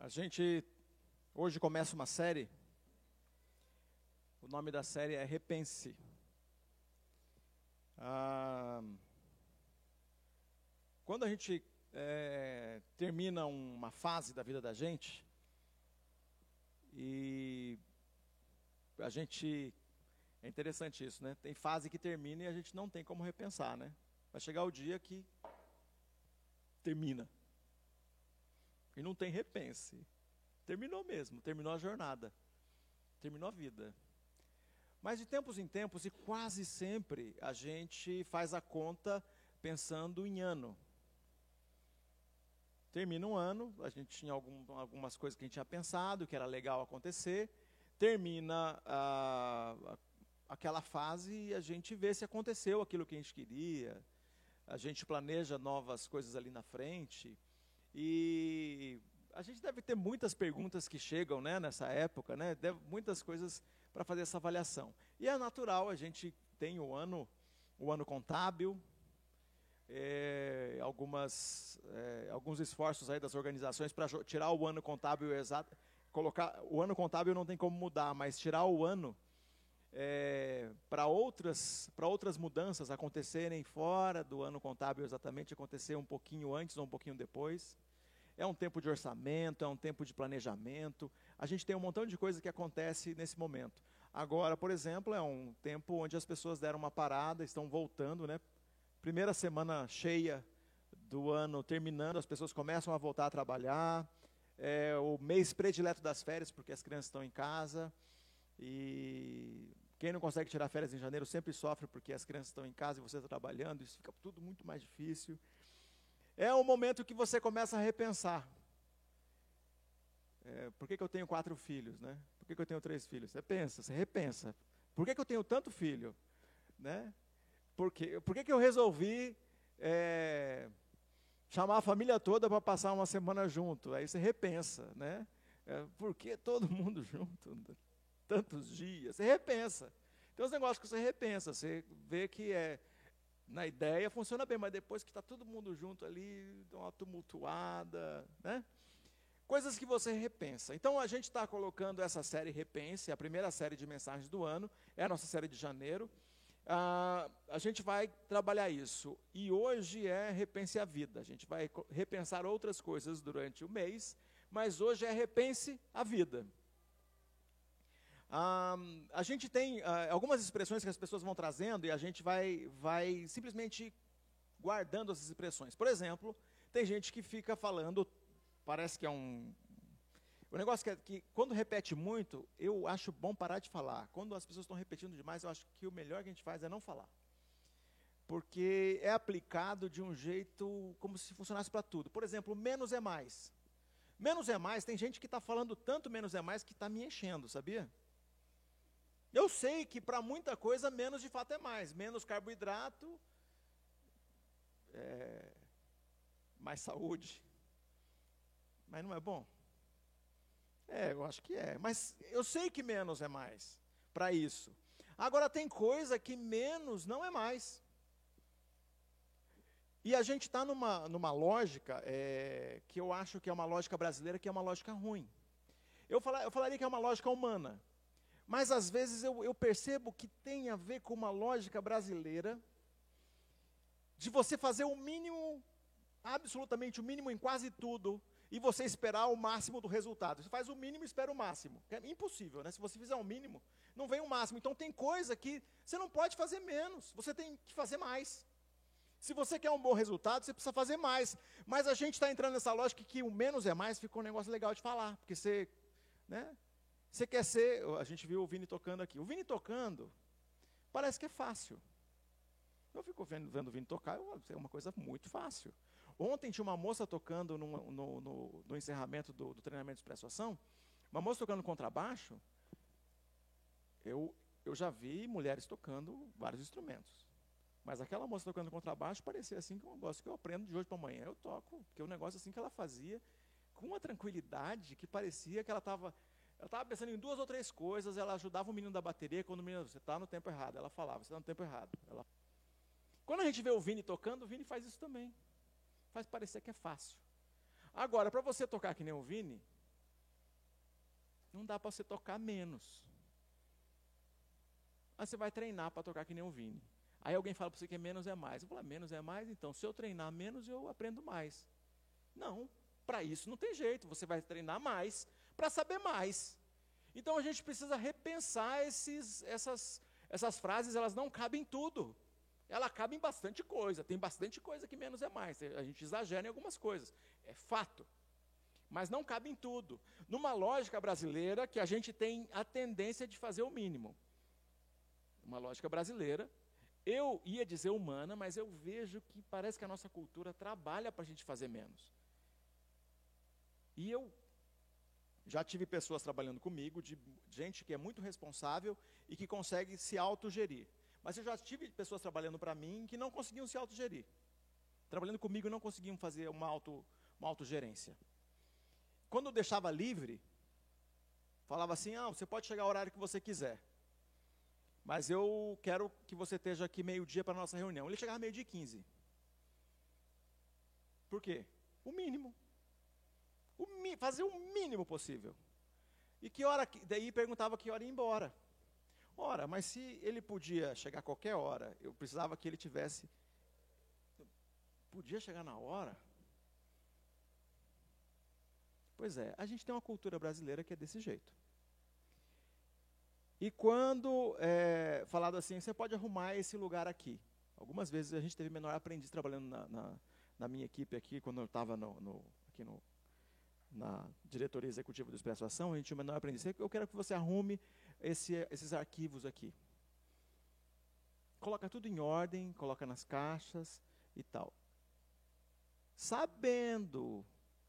A gente hoje começa uma série. O nome da série é Repense. Ah, quando a gente é, termina uma fase da vida da gente e a gente é interessante isso, né? Tem fase que termina e a gente não tem como repensar, né? Vai chegar o dia que termina. E não tem repense. Terminou mesmo, terminou a jornada. Terminou a vida. Mas de tempos em tempos, e quase sempre, a gente faz a conta pensando em ano. Termina um ano, a gente tinha algum, algumas coisas que a gente tinha pensado, que era legal acontecer. Termina a, aquela fase e a gente vê se aconteceu aquilo que a gente queria. A gente planeja novas coisas ali na frente. E a gente deve ter muitas perguntas que chegam né, nessa época, né, deve, muitas coisas para fazer essa avaliação. E é natural, a gente tem o ano, o ano contábil, é, algumas, é, alguns esforços aí das organizações para tirar o ano contábil exato, colocar o ano contábil não tem como mudar, mas tirar o ano é, para outras outras mudanças acontecerem fora do ano contábil exatamente acontecer um pouquinho antes ou um pouquinho depois. É um tempo de orçamento, é um tempo de planejamento. A gente tem um montão de coisa que acontece nesse momento. Agora, por exemplo, é um tempo onde as pessoas deram uma parada, estão voltando, né? Primeira semana cheia do ano terminando, as pessoas começam a voltar a trabalhar. É o mês predileto das férias, porque as crianças estão em casa. E quem não consegue tirar férias em janeiro sempre sofre porque as crianças estão em casa e você está trabalhando, isso fica tudo muito mais difícil é o momento que você começa a repensar. É, por que, que eu tenho quatro filhos? Né? Por que, que eu tenho três filhos? Você pensa, você repensa. Por que, que eu tenho tanto filho? Né? Por, por que, que eu resolvi é, chamar a família toda para passar uma semana junto? Aí você repensa. Né? É, por que todo mundo junto? Tantos dias. Você repensa. Tem uns negócios que você repensa. Você vê que é na ideia funciona bem, mas depois que está todo mundo junto ali, dá uma tumultuada, né? Coisas que você repensa. Então a gente está colocando essa série Repense, a primeira série de mensagens do ano, é a nossa série de janeiro. Ah, a gente vai trabalhar isso. E hoje é Repense a Vida. A gente vai repensar outras coisas durante o mês, mas hoje é Repense a Vida. A gente tem ah, algumas expressões que as pessoas vão trazendo e a gente vai, vai simplesmente guardando essas expressões. Por exemplo, tem gente que fica falando, parece que é um. O negócio que, é, que quando repete muito, eu acho bom parar de falar. Quando as pessoas estão repetindo demais, eu acho que o melhor que a gente faz é não falar. Porque é aplicado de um jeito como se funcionasse para tudo. Por exemplo, menos é mais. Menos é mais, tem gente que está falando tanto menos é mais que está me enchendo, sabia? Eu sei que para muita coisa menos de fato é mais. Menos carboidrato, é, mais saúde. Mas não é bom? É, eu acho que é. Mas eu sei que menos é mais para isso. Agora tem coisa que menos não é mais. E a gente está numa, numa lógica é, que eu acho que é uma lógica brasileira, que é uma lógica ruim. Eu, eu falaria que é uma lógica humana. Mas às vezes eu, eu percebo que tem a ver com uma lógica brasileira de você fazer o mínimo, absolutamente o mínimo em quase tudo, e você esperar o máximo do resultado. Você faz o mínimo e espera o máximo. É impossível, né? Se você fizer o mínimo, não vem o máximo. Então tem coisa que você não pode fazer menos, você tem que fazer mais. Se você quer um bom resultado, você precisa fazer mais. Mas a gente está entrando nessa lógica que o menos é mais, ficou um negócio legal de falar, porque você, né? Você quer ser, a gente viu o Vini tocando aqui. O Vini tocando, parece que é fácil. Eu fico vendo, vendo o Vini tocar, é uma coisa muito fácil. Ontem tinha uma moça tocando no, no, no, no encerramento do, do, treinamento de expressão, uma moça tocando contrabaixo. Eu, eu já vi mulheres tocando vários instrumentos. Mas aquela moça tocando contrabaixo parecia assim que é um negócio que eu aprendo de hoje para amanhã. Eu toco, porque é um negócio assim que ela fazia com uma tranquilidade que parecia que ela estava ela estava pensando em duas ou três coisas, ela ajudava o menino da bateria, quando o menino, você está no tempo errado. Ela falava, você está no tempo errado. Ela... Quando a gente vê o Vini tocando, o Vini faz isso também. Faz parecer que é fácil. Agora, para você tocar que nem o Vini, Não dá para você tocar menos. Aí você vai treinar para tocar que nem o Vini. Aí alguém fala para você que menos é mais. Eu falo, ah, menos é mais, então se eu treinar menos, eu aprendo mais. Não, para isso não tem jeito. Você vai treinar mais para saber mais. Então a gente precisa repensar esses, essas, essas frases, elas não cabem em tudo. Ela cabe em bastante coisa. Tem bastante coisa que menos é mais. A gente exagera em algumas coisas. É fato. Mas não cabe em tudo. Numa lógica brasileira que a gente tem a tendência de fazer o mínimo. Uma lógica brasileira. Eu ia dizer humana, mas eu vejo que parece que a nossa cultura trabalha para a gente fazer menos. E eu já tive pessoas trabalhando comigo, de gente que é muito responsável e que consegue se autogerir. Mas eu já tive pessoas trabalhando para mim que não conseguiam se autogerir. Trabalhando comigo não conseguiam fazer uma, auto, uma autogerência. Quando eu deixava livre, falava assim, ah, você pode chegar ao horário que você quiser. Mas eu quero que você esteja aqui meio-dia para a nossa reunião. Ele chegava meio-dia e 15. Por quê? O mínimo. O, fazer o mínimo possível. E que hora, daí perguntava que hora ia embora. Ora, mas se ele podia chegar a qualquer hora, eu precisava que ele tivesse. Podia chegar na hora? Pois é, a gente tem uma cultura brasileira que é desse jeito. E quando é, falado assim, você pode arrumar esse lugar aqui. Algumas vezes a gente teve menor aprendiz trabalhando na, na, na minha equipe aqui, quando eu estava no, no, aqui no, na diretoria executiva do Expresso Ação, a gente tinha um menor aprendiz. Eu quero que você arrume esse, esses arquivos aqui. Coloca tudo em ordem, coloca nas caixas e tal. Sabendo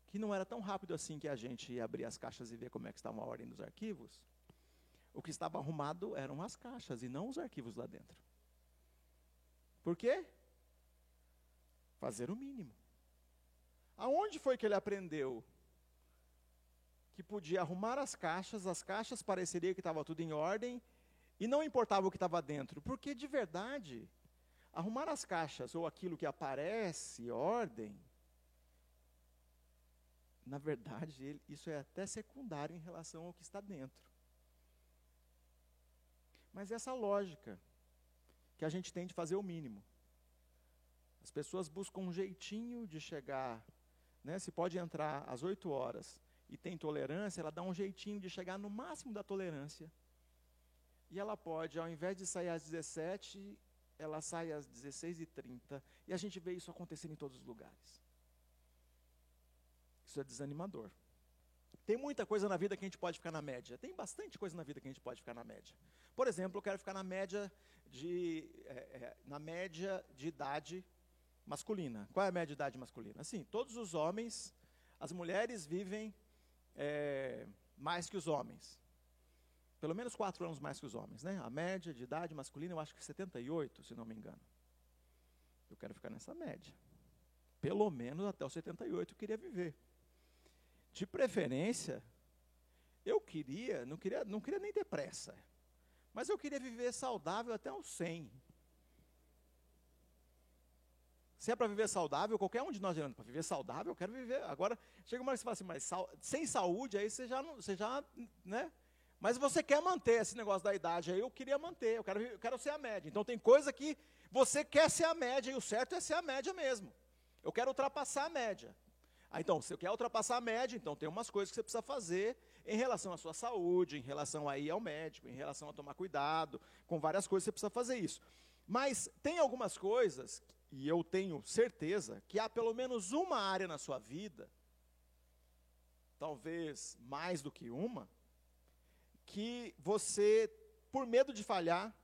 que não era tão rápido assim que a gente ia abrir as caixas e ver como é que estava a ordem dos arquivos, o que estava arrumado eram as caixas e não os arquivos lá dentro. Por quê? Fazer o mínimo. Aonde foi que ele aprendeu que podia arrumar as caixas, as caixas pareceria que estava tudo em ordem, e não importava o que estava dentro, porque de verdade, arrumar as caixas ou aquilo que aparece, ordem, na verdade, isso é até secundário em relação ao que está dentro. Mas essa lógica que a gente tem de fazer o mínimo. As pessoas buscam um jeitinho de chegar, né, se pode entrar às 8 horas e tem tolerância, ela dá um jeitinho de chegar no máximo da tolerância. E ela pode, ao invés de sair às 17, ela sai às 16h30. E a gente vê isso acontecendo em todos os lugares. Isso é desanimador. Tem muita coisa na vida que a gente pode ficar na média. Tem bastante coisa na vida que a gente pode ficar na média. Por exemplo, eu quero ficar na média de, é, é, na média de idade masculina. Qual é a média de idade masculina? Assim, todos os homens, as mulheres vivem é, mais que os homens. Pelo menos quatro anos mais que os homens. Né? A média de idade masculina, eu acho que 78, se não me engano. Eu quero ficar nessa média. Pelo menos até os 78 eu queria viver. De preferência, eu queria, não queria, não queria nem ter pressa. Mas eu queria viver saudável até os 100. Se é para viver saudável, qualquer um de nós dizendo, para viver saudável, eu quero viver. Agora, chega uma hora que você fala assim, mas sem saúde, aí você já, não, você já, né? Mas você quer manter esse negócio da idade aí, eu queria manter, eu quero, eu quero ser a média. Então tem coisa que você quer ser a média, e o certo é ser a média mesmo. Eu quero ultrapassar a média. Ah, então, se você quer ultrapassar a média, então tem umas coisas que você precisa fazer em relação à sua saúde, em relação a ir ao médico, em relação a tomar cuidado, com várias coisas você precisa fazer isso. Mas tem algumas coisas e eu tenho certeza que há pelo menos uma área na sua vida, talvez mais do que uma, que você, por medo de falhar,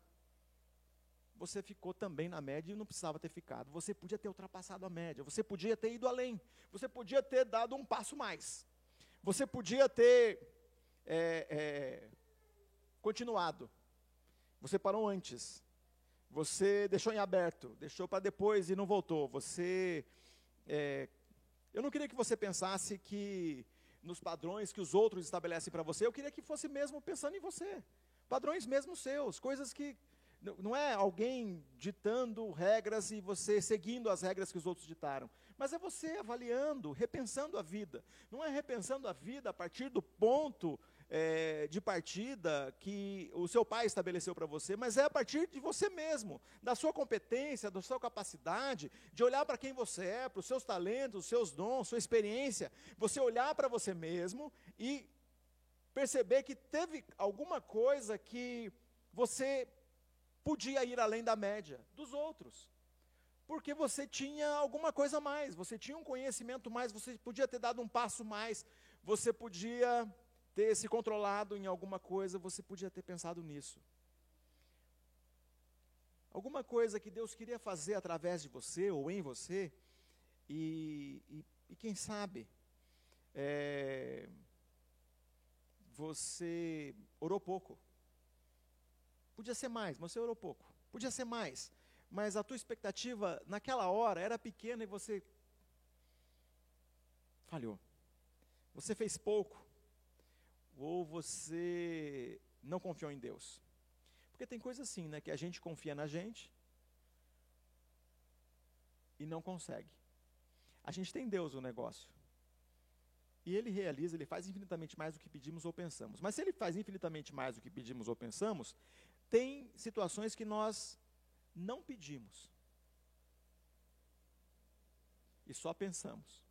você ficou também na média e não precisava ter ficado. Você podia ter ultrapassado a média, você podia ter ido além, você podia ter dado um passo mais, você podia ter é, é, continuado. Você parou antes. Você deixou em aberto, deixou para depois e não voltou. Você. É, eu não queria que você pensasse que nos padrões que os outros estabelecem para você, eu queria que fosse mesmo pensando em você. Padrões mesmo seus, coisas que. Não é alguém ditando regras e você seguindo as regras que os outros ditaram. Mas é você avaliando, repensando a vida. Não é repensando a vida a partir do ponto é, de partida que o seu pai estabeleceu para você, mas é a partir de você mesmo, da sua competência, da sua capacidade, de olhar para quem você é, para os seus talentos, os seus dons, sua experiência. Você olhar para você mesmo e perceber que teve alguma coisa que você podia ir além da média dos outros. Porque você tinha alguma coisa a mais, você tinha um conhecimento mais, você podia ter dado um passo mais, você podia ter se controlado em alguma coisa, você podia ter pensado nisso. Alguma coisa que Deus queria fazer através de você ou em você, e, e, e quem sabe, é, você orou pouco. Podia ser mais, mas você orou pouco. Podia ser mais, mas a tua expectativa naquela hora era pequena e você falhou. Você fez pouco. Ou você não confiou em Deus. Porque tem coisa assim, né, que a gente confia na gente e não consegue. A gente tem Deus no negócio. E ele realiza, ele faz infinitamente mais do que pedimos ou pensamos. Mas se ele faz infinitamente mais do que pedimos ou pensamos, tem situações que nós não pedimos. E só pensamos.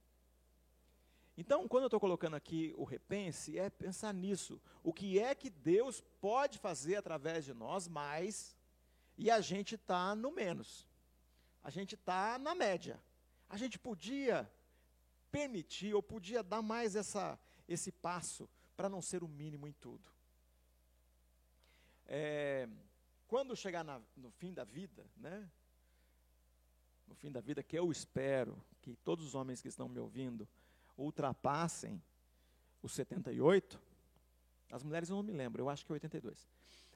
Então, quando eu estou colocando aqui o repense, é pensar nisso. O que é que Deus pode fazer através de nós mais e a gente está no menos. A gente está na média. A gente podia permitir ou podia dar mais essa, esse passo para não ser o mínimo em tudo. É, quando chegar na, no fim da vida, né? No fim da vida, que eu espero que todos os homens que estão me ouvindo ultrapassem os 78. As mulheres eu não me lembro, eu acho que é 82.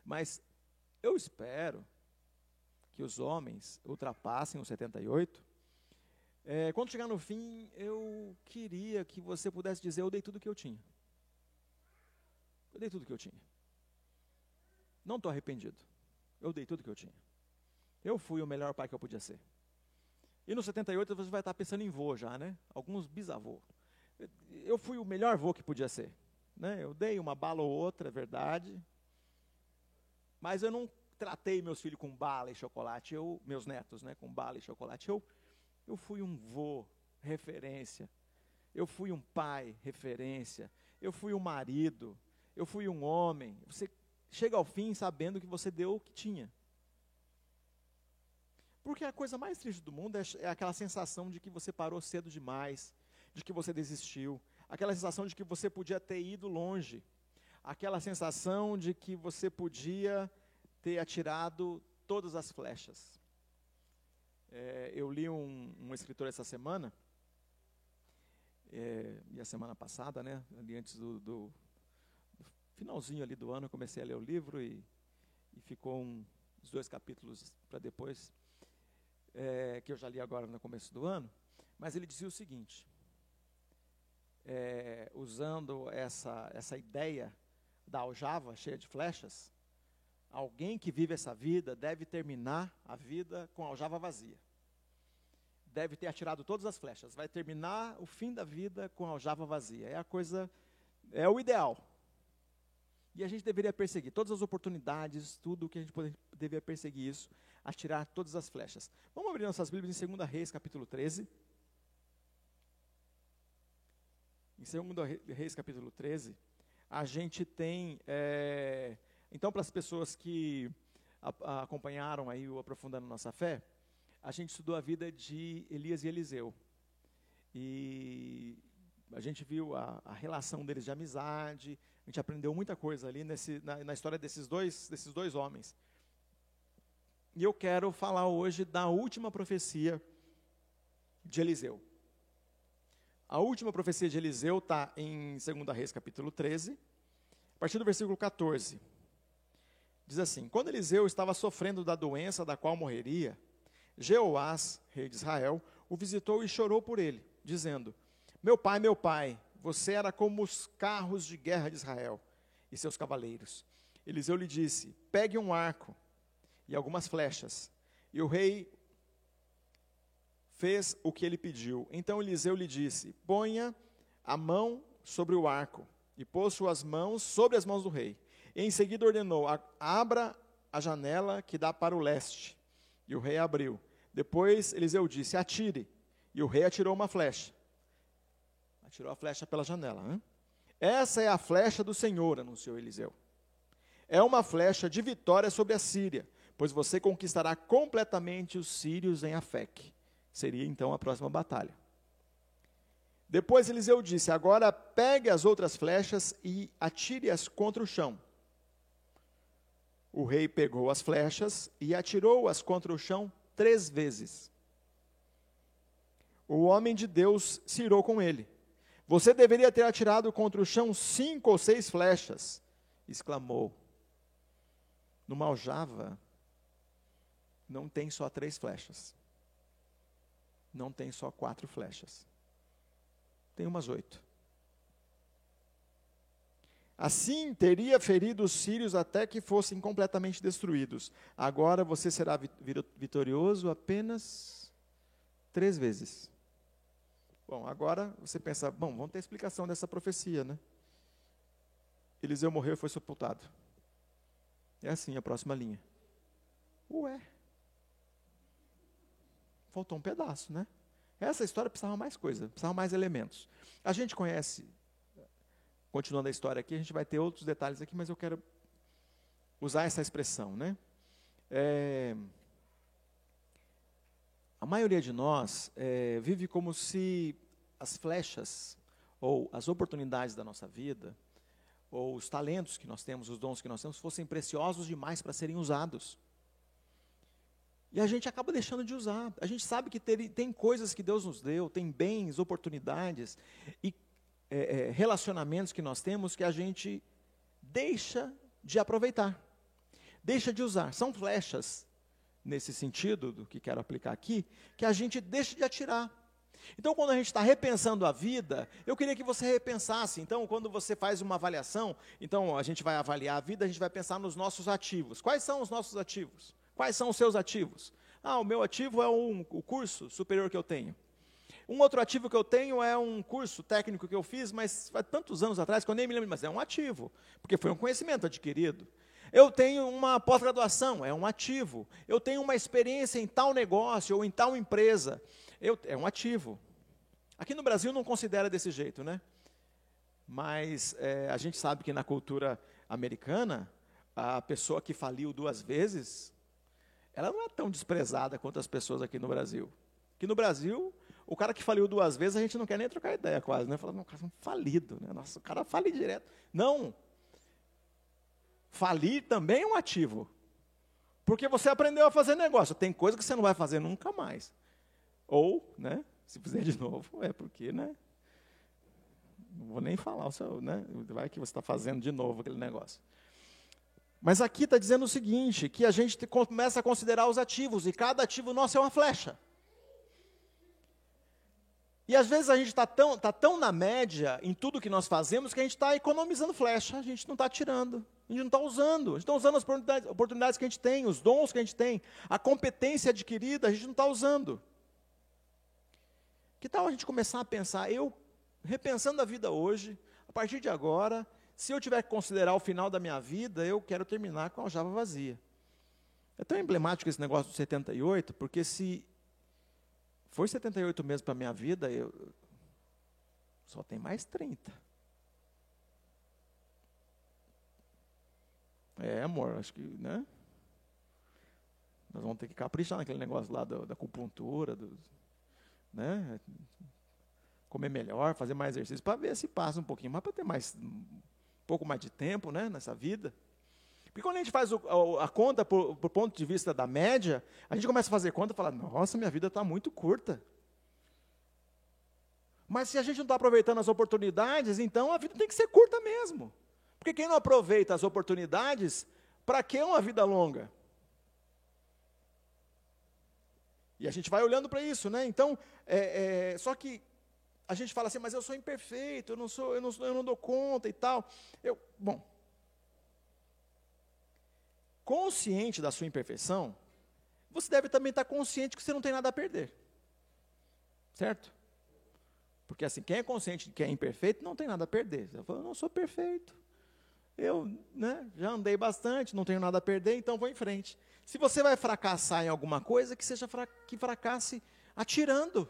Mas eu espero que os homens ultrapassem os 78 é, quando chegar no fim, eu queria que você pudesse dizer: Eu dei tudo que eu tinha. Eu dei tudo que eu tinha. Não estou arrependido. Eu dei tudo que eu tinha. Eu fui o melhor pai que eu podia ser. E no 78 você vai estar pensando em vô já, né? Alguns bisavô. Eu fui o melhor vô que podia ser. Né? Eu dei uma bala ou outra, é verdade. Mas eu não tratei meus filhos com bala e chocolate, eu, meus netos, né, com bala e chocolate. Eu eu fui um vô, referência. Eu fui um pai, referência. Eu fui um marido. Eu fui um homem. Você chega ao fim sabendo que você deu o que tinha. Porque a coisa mais triste do mundo é, é aquela sensação de que você parou cedo demais, de que você desistiu, aquela sensação de que você podia ter ido longe, aquela sensação de que você podia ter atirado todas as flechas. É, eu li um, um, escritor essa semana, é, e a semana passada, né, ali antes do, do, do, finalzinho ali do ano, eu comecei a ler o livro e, e ficou um, dois capítulos para depois, é, que eu já li agora no começo do ano, mas ele dizia o seguinte, é, usando essa, essa ideia da aljava cheia de flechas, Alguém que vive essa vida deve terminar a vida com a aljava vazia. Deve ter atirado todas as flechas. Vai terminar o fim da vida com a aljava vazia. É a coisa, é o ideal. E a gente deveria perseguir todas as oportunidades, tudo o que a gente pode, deveria perseguir isso, atirar todas as flechas. Vamos abrir nossas Bíblias em 2 Reis, capítulo 13. Em 2 Reis, capítulo 13, a gente tem é, então, para as pessoas que a, a acompanharam aí o Aprofundando Nossa Fé, a gente estudou a vida de Elias e Eliseu. E a gente viu a, a relação deles de amizade, a gente aprendeu muita coisa ali nesse, na, na história desses dois, desses dois homens. E eu quero falar hoje da última profecia de Eliseu. A última profecia de Eliseu está em 2 Reis, capítulo 13, a partir do versículo 14. Diz assim: Quando Eliseu estava sofrendo da doença da qual morreria, Jeoás, rei de Israel, o visitou e chorou por ele, dizendo: Meu pai, meu pai, você era como os carros de guerra de Israel e seus cavaleiros. Eliseu lhe disse: Pegue um arco e algumas flechas. E o rei fez o que ele pediu. Então Eliseu lhe disse: Ponha a mão sobre o arco. E pôs suas mãos sobre as mãos do rei. E em seguida ordenou: Abra a janela que dá para o leste. E o rei abriu. Depois Eliseu disse: Atire. E o rei atirou uma flecha. Atirou a flecha pela janela. Hein? Essa é a flecha do Senhor, anunciou Eliseu. É uma flecha de vitória sobre a Síria, pois você conquistará completamente os sírios em Afec. Seria então a próxima batalha. Depois Eliseu disse: Agora pegue as outras flechas e atire-as contra o chão. O rei pegou as flechas e atirou-as contra o chão três vezes. O homem de Deus se irou com ele. Você deveria ter atirado contra o chão cinco ou seis flechas, exclamou. No aljava não tem só três flechas não tem só quatro flechas. Tem umas oito. Assim teria ferido os sírios até que fossem completamente destruídos. Agora você será vitorioso apenas três vezes. Bom, agora você pensa, bom, vamos ter explicação dessa profecia, né? Eliseu morreu e foi sepultado. É assim a próxima linha. Ué faltou um pedaço, né? Essa história precisava mais coisa, precisava mais elementos. A gente conhece, continuando a história aqui, a gente vai ter outros detalhes aqui, mas eu quero usar essa expressão, né? É, maioria de nós é, vive como se as flechas ou as oportunidades da nossa vida, ou os talentos que nós temos, os dons que nós temos, fossem preciosos demais para serem usados. E a gente acaba deixando de usar. A gente sabe que ter, tem coisas que Deus nos deu, tem bens, oportunidades e é, é, relacionamentos que nós temos que a gente deixa de aproveitar, deixa de usar. São flechas, nesse sentido, do que quero aplicar aqui, que a gente deixa de atirar. Então, quando a gente está repensando a vida, eu queria que você repensasse. Então, quando você faz uma avaliação, então a gente vai avaliar a vida, a gente vai pensar nos nossos ativos. Quais são os nossos ativos? Quais são os seus ativos? Ah, o meu ativo é um, o curso superior que eu tenho. Um outro ativo que eu tenho é um curso técnico que eu fiz, mas faz tantos anos atrás que eu nem me lembro, mas é um ativo, porque foi um conhecimento adquirido. Eu tenho uma pós-graduação, é um ativo. Eu tenho uma experiência em tal negócio ou em tal empresa, eu, é um ativo. Aqui no Brasil não considera desse jeito, né? Mas é, a gente sabe que na cultura americana, a pessoa que faliu duas vezes, ela não é tão desprezada quanto as pessoas aqui no Brasil. Aqui no Brasil, o cara que faliu duas vezes, a gente não quer nem trocar ideia quase, né? Fala, não, o cara é um falido, né? Nossa, o cara fale direto. Não. Falir também é um ativo. Porque você aprendeu a fazer negócio. Tem coisa que você não vai fazer nunca mais. Ou, né? Se fizer de novo, é porque, né? Não vou nem falar o seu, né? Vai que você está fazendo de novo aquele negócio. Mas aqui está dizendo o seguinte: que a gente começa a considerar os ativos, e cada ativo nosso é uma flecha. E às vezes a gente está tão, tá tão na média em tudo que nós fazemos que a gente está economizando flecha, a gente não está tirando, a gente não está usando, a gente está usando as oportunidades, oportunidades que a gente tem, os dons que a gente tem, a competência adquirida, a gente não está usando. Que tal a gente começar a pensar, eu, repensando a vida hoje, a partir de agora, se eu tiver que considerar o final da minha vida, eu quero terminar com a aljava vazia. É tão emblemático esse negócio do 78, porque se foi 78 mesmo para a minha vida, eu só tem mais 30. É, amor, acho que, né? Nós vamos ter que caprichar naquele negócio lá da, da acupuntura, do, né? Comer melhor, fazer mais exercício, para ver se passa um pouquinho, mas para ter mais pouco mais de tempo né, nessa vida. Porque quando a gente faz o, a, a, conta por, por, ponto de vista da média, a gente começa a fazer conta e fala, nossa, minha vida está muito curta. Mas se a gente não está aproveitando as oportunidades, então a vida tem que ser curta mesmo. Porque quem não aproveita as oportunidades, para que uma vida longa? E a gente vai olhando para isso, né? Então, é, é, só que a gente fala assim, mas eu sou imperfeito, eu não, sou, eu não, eu não dou conta e tal. Eu, bom, consciente da sua imperfeição, você deve também estar consciente que você não tem nada a perder. Certo? Porque assim, quem é consciente de que é imperfeito não tem nada a perder. Você fala, eu não sou perfeito. Eu né, já andei bastante, não tenho nada a perder, então vou em frente. Se você vai fracassar em alguma coisa, que seja fra que fracasse atirando,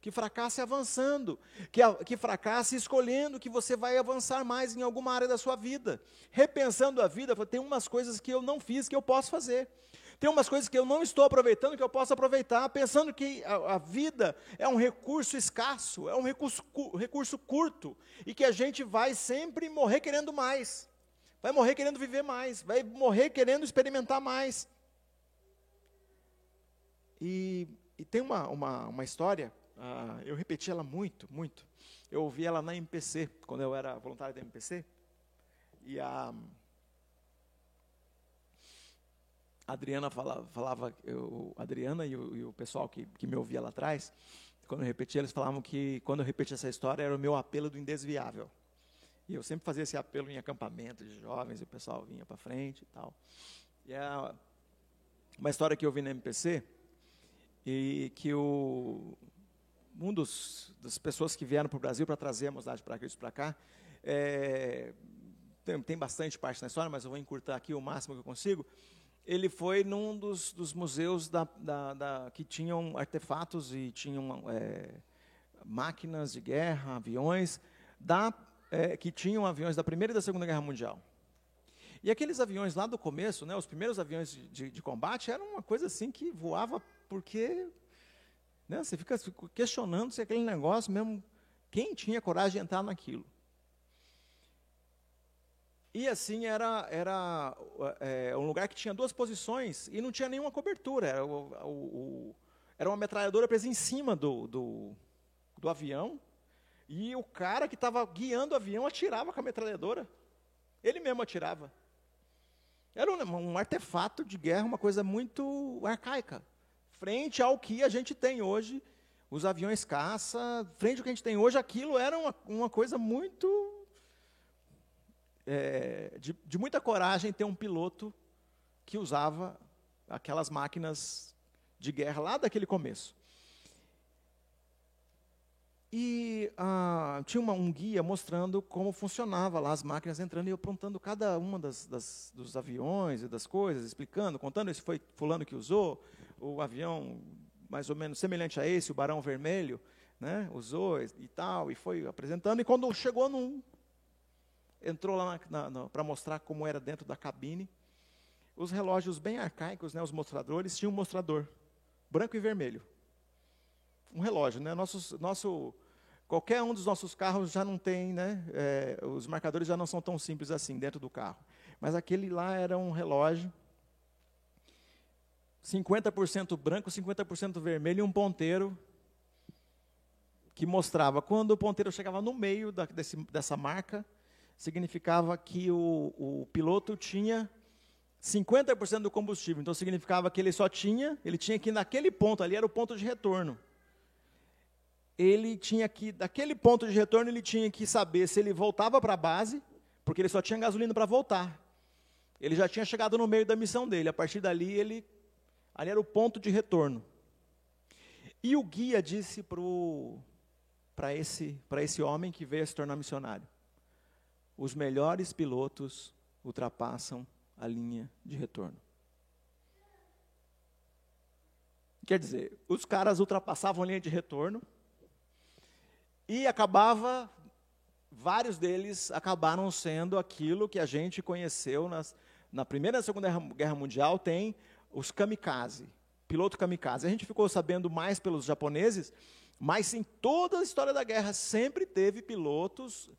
que fracasse avançando, que, que fracasse escolhendo que você vai avançar mais em alguma área da sua vida. Repensando a vida, tem umas coisas que eu não fiz que eu posso fazer. Tem umas coisas que eu não estou aproveitando que eu posso aproveitar, pensando que a, a vida é um recurso escasso, é um recurso, cu, recurso curto, e que a gente vai sempre morrer querendo mais, vai morrer querendo viver mais, vai morrer querendo experimentar mais. E, e tem uma, uma, uma história, uh, eu repeti ela muito, muito. Eu ouvi ela na MPC, quando eu era voluntário da MPC, e a. Adriana falava, falava eu, Adriana e o, e o pessoal que, que, me ouvia lá atrás, quando eu repetia, eles falavam que quando eu repetia essa história era o meu apelo do indesviável. E eu sempre fazia esse apelo em acampamento de jovens, e o pessoal vinha para frente e tal. E é uma história que eu vi na MPC, e que o, um dos, das pessoas que vieram para o Brasil para trazer a Mocidade para Cristo para cá, é, tem, tem bastante parte na história, mas eu vou encurtar aqui o máximo que eu consigo ele foi num dos, dos museus da, da, da, que tinham artefatos e tinham é, máquinas de guerra, aviões, da, é, que tinham aviões da Primeira e da Segunda Guerra Mundial. E aqueles aviões lá do começo, né, os primeiros aviões de, de, de combate, eram uma coisa assim que voava porque né, você fica questionando se aquele negócio mesmo, quem tinha coragem de entrar naquilo. E assim era, era é, um lugar que tinha duas posições e não tinha nenhuma cobertura. Era, o, o, era uma metralhadora presa em cima do, do, do avião. E o cara que estava guiando o avião atirava com a metralhadora. Ele mesmo atirava. Era um, um artefato de guerra, uma coisa muito arcaica. Frente ao que a gente tem hoje, os aviões caça, frente ao que a gente tem hoje, aquilo era uma, uma coisa muito é, de, de muita coragem ter um piloto que usava aquelas máquinas de guerra lá daquele começo. E ah, tinha uma, um guia mostrando como funcionava lá as máquinas entrando e apontando cada uma das, das, dos aviões e das coisas, explicando, contando, esse foi fulano que usou, o avião mais ou menos semelhante a esse, o Barão Vermelho, né, usou e tal, e foi apresentando, e quando chegou num, entrou lá para mostrar como era dentro da cabine. Os relógios bem arcaicos, né, os mostradores, tinham um mostrador, branco e vermelho. Um relógio, né? Nosso, nosso, qualquer um dos nossos carros já não tem, né? É, os marcadores já não são tão simples assim dentro do carro. Mas aquele lá era um relógio, 50% branco, 50% vermelho e um ponteiro que mostrava quando o ponteiro chegava no meio da, desse, dessa marca, significava que o, o piloto tinha 50% do combustível. Então significava que ele só tinha, ele tinha que ir naquele ponto ali, era o ponto de retorno. Ele tinha que, daquele ponto de retorno, ele tinha que saber se ele voltava para a base, porque ele só tinha gasolina para voltar. Ele já tinha chegado no meio da missão dele. A partir dali, ele, ali era o ponto de retorno. E o guia disse para esse, esse homem que veio a se tornar missionário: os melhores pilotos ultrapassam a linha de retorno. Quer dizer, os caras ultrapassavam a linha de retorno e acabava, vários deles acabaram sendo aquilo que a gente conheceu nas, na Primeira e Segunda Guerra Mundial, tem os kamikaze, piloto kamikaze. A gente ficou sabendo mais pelos japoneses, mas em toda a história da guerra sempre teve pilotos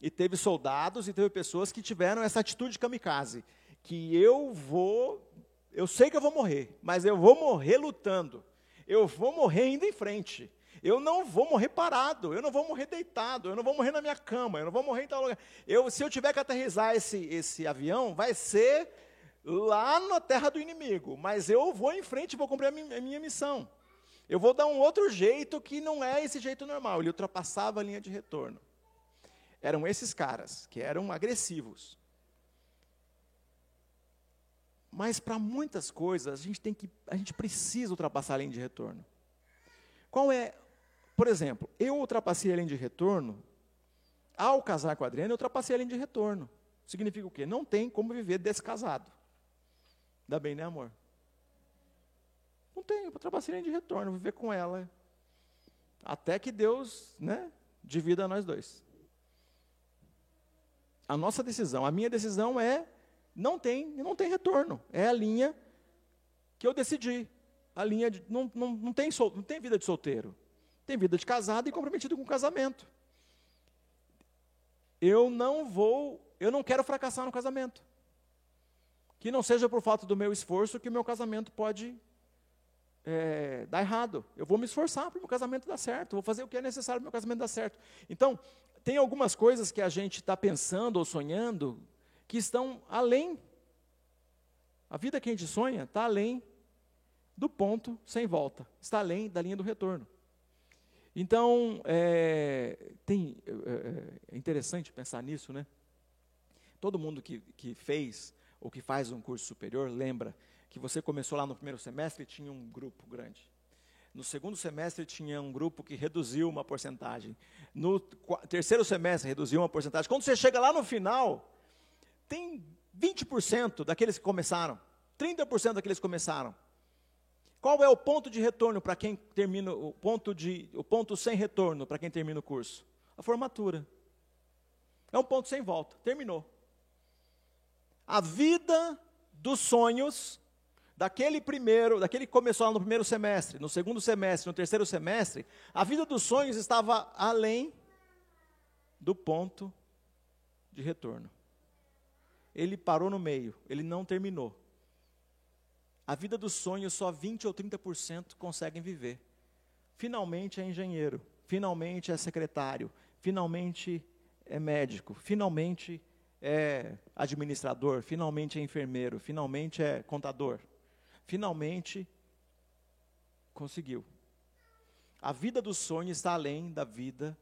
e teve soldados e teve pessoas que tiveram essa atitude kamikaze, que eu vou, eu sei que eu vou morrer, mas eu vou morrer lutando. Eu vou morrer indo em frente. Eu não vou morrer parado, eu não vou morrer deitado, eu não vou morrer na minha cama, eu não vou morrer em tal lugar. Eu, se eu tiver que aterrizar esse, esse avião, vai ser lá na terra do inimigo, mas eu vou em frente vou cumprir a minha, a minha missão. Eu vou dar um outro jeito que não é esse jeito normal. Ele ultrapassava a linha de retorno eram esses caras, que eram agressivos. Mas para muitas coisas, a gente tem que, a gente precisa ultrapassar a linha de retorno. Qual é, Por exemplo, eu ultrapassei a linha de retorno, ao casar com a Adriana, eu ultrapassei a linha de retorno. Significa o quê? Não tem como viver descasado. Dá bem, né, amor? Não tem, eu ultrapassei a linha de retorno, viver com ela. Até que Deus, né, divida nós dois. A nossa decisão, a minha decisão é não tem, não tem retorno. É a linha que eu decidi. A linha de, não, não, não, tem sol, não tem vida de solteiro. Tem vida de casado e comprometido com o casamento. Eu não vou, eu não quero fracassar no casamento. Que não seja por falta do meu esforço que o meu casamento pode é, dar errado. Eu vou me esforçar para o meu casamento dar certo. Vou fazer o que é necessário para o meu casamento dar certo. Então, tem algumas coisas que a gente está pensando ou sonhando que estão além. A vida que a gente sonha está além do ponto sem volta, está além da linha do retorno. Então, é, tem, é, é, é interessante pensar nisso, né? Todo mundo que, que fez ou que faz um curso superior lembra que você começou lá no primeiro semestre e tinha um grupo grande. No segundo semestre tinha um grupo que reduziu uma porcentagem. No terceiro semestre reduziu uma porcentagem. Quando você chega lá no final, tem 20% daqueles que começaram, 30% daqueles que começaram. Qual é o ponto de retorno para quem termina o ponto de o ponto sem retorno para quem termina o curso? A formatura. É um ponto sem volta, terminou. A vida dos sonhos daquele primeiro, daquele que começou no primeiro semestre, no segundo semestre, no terceiro semestre, a vida dos sonhos estava além do ponto de retorno. Ele parou no meio, ele não terminou. A vida dos sonhos só 20 ou 30% conseguem viver. Finalmente é engenheiro, finalmente é secretário, finalmente é médico, finalmente é administrador, finalmente é enfermeiro, finalmente é contador. Finalmente conseguiu. A vida do sonho está além da vida,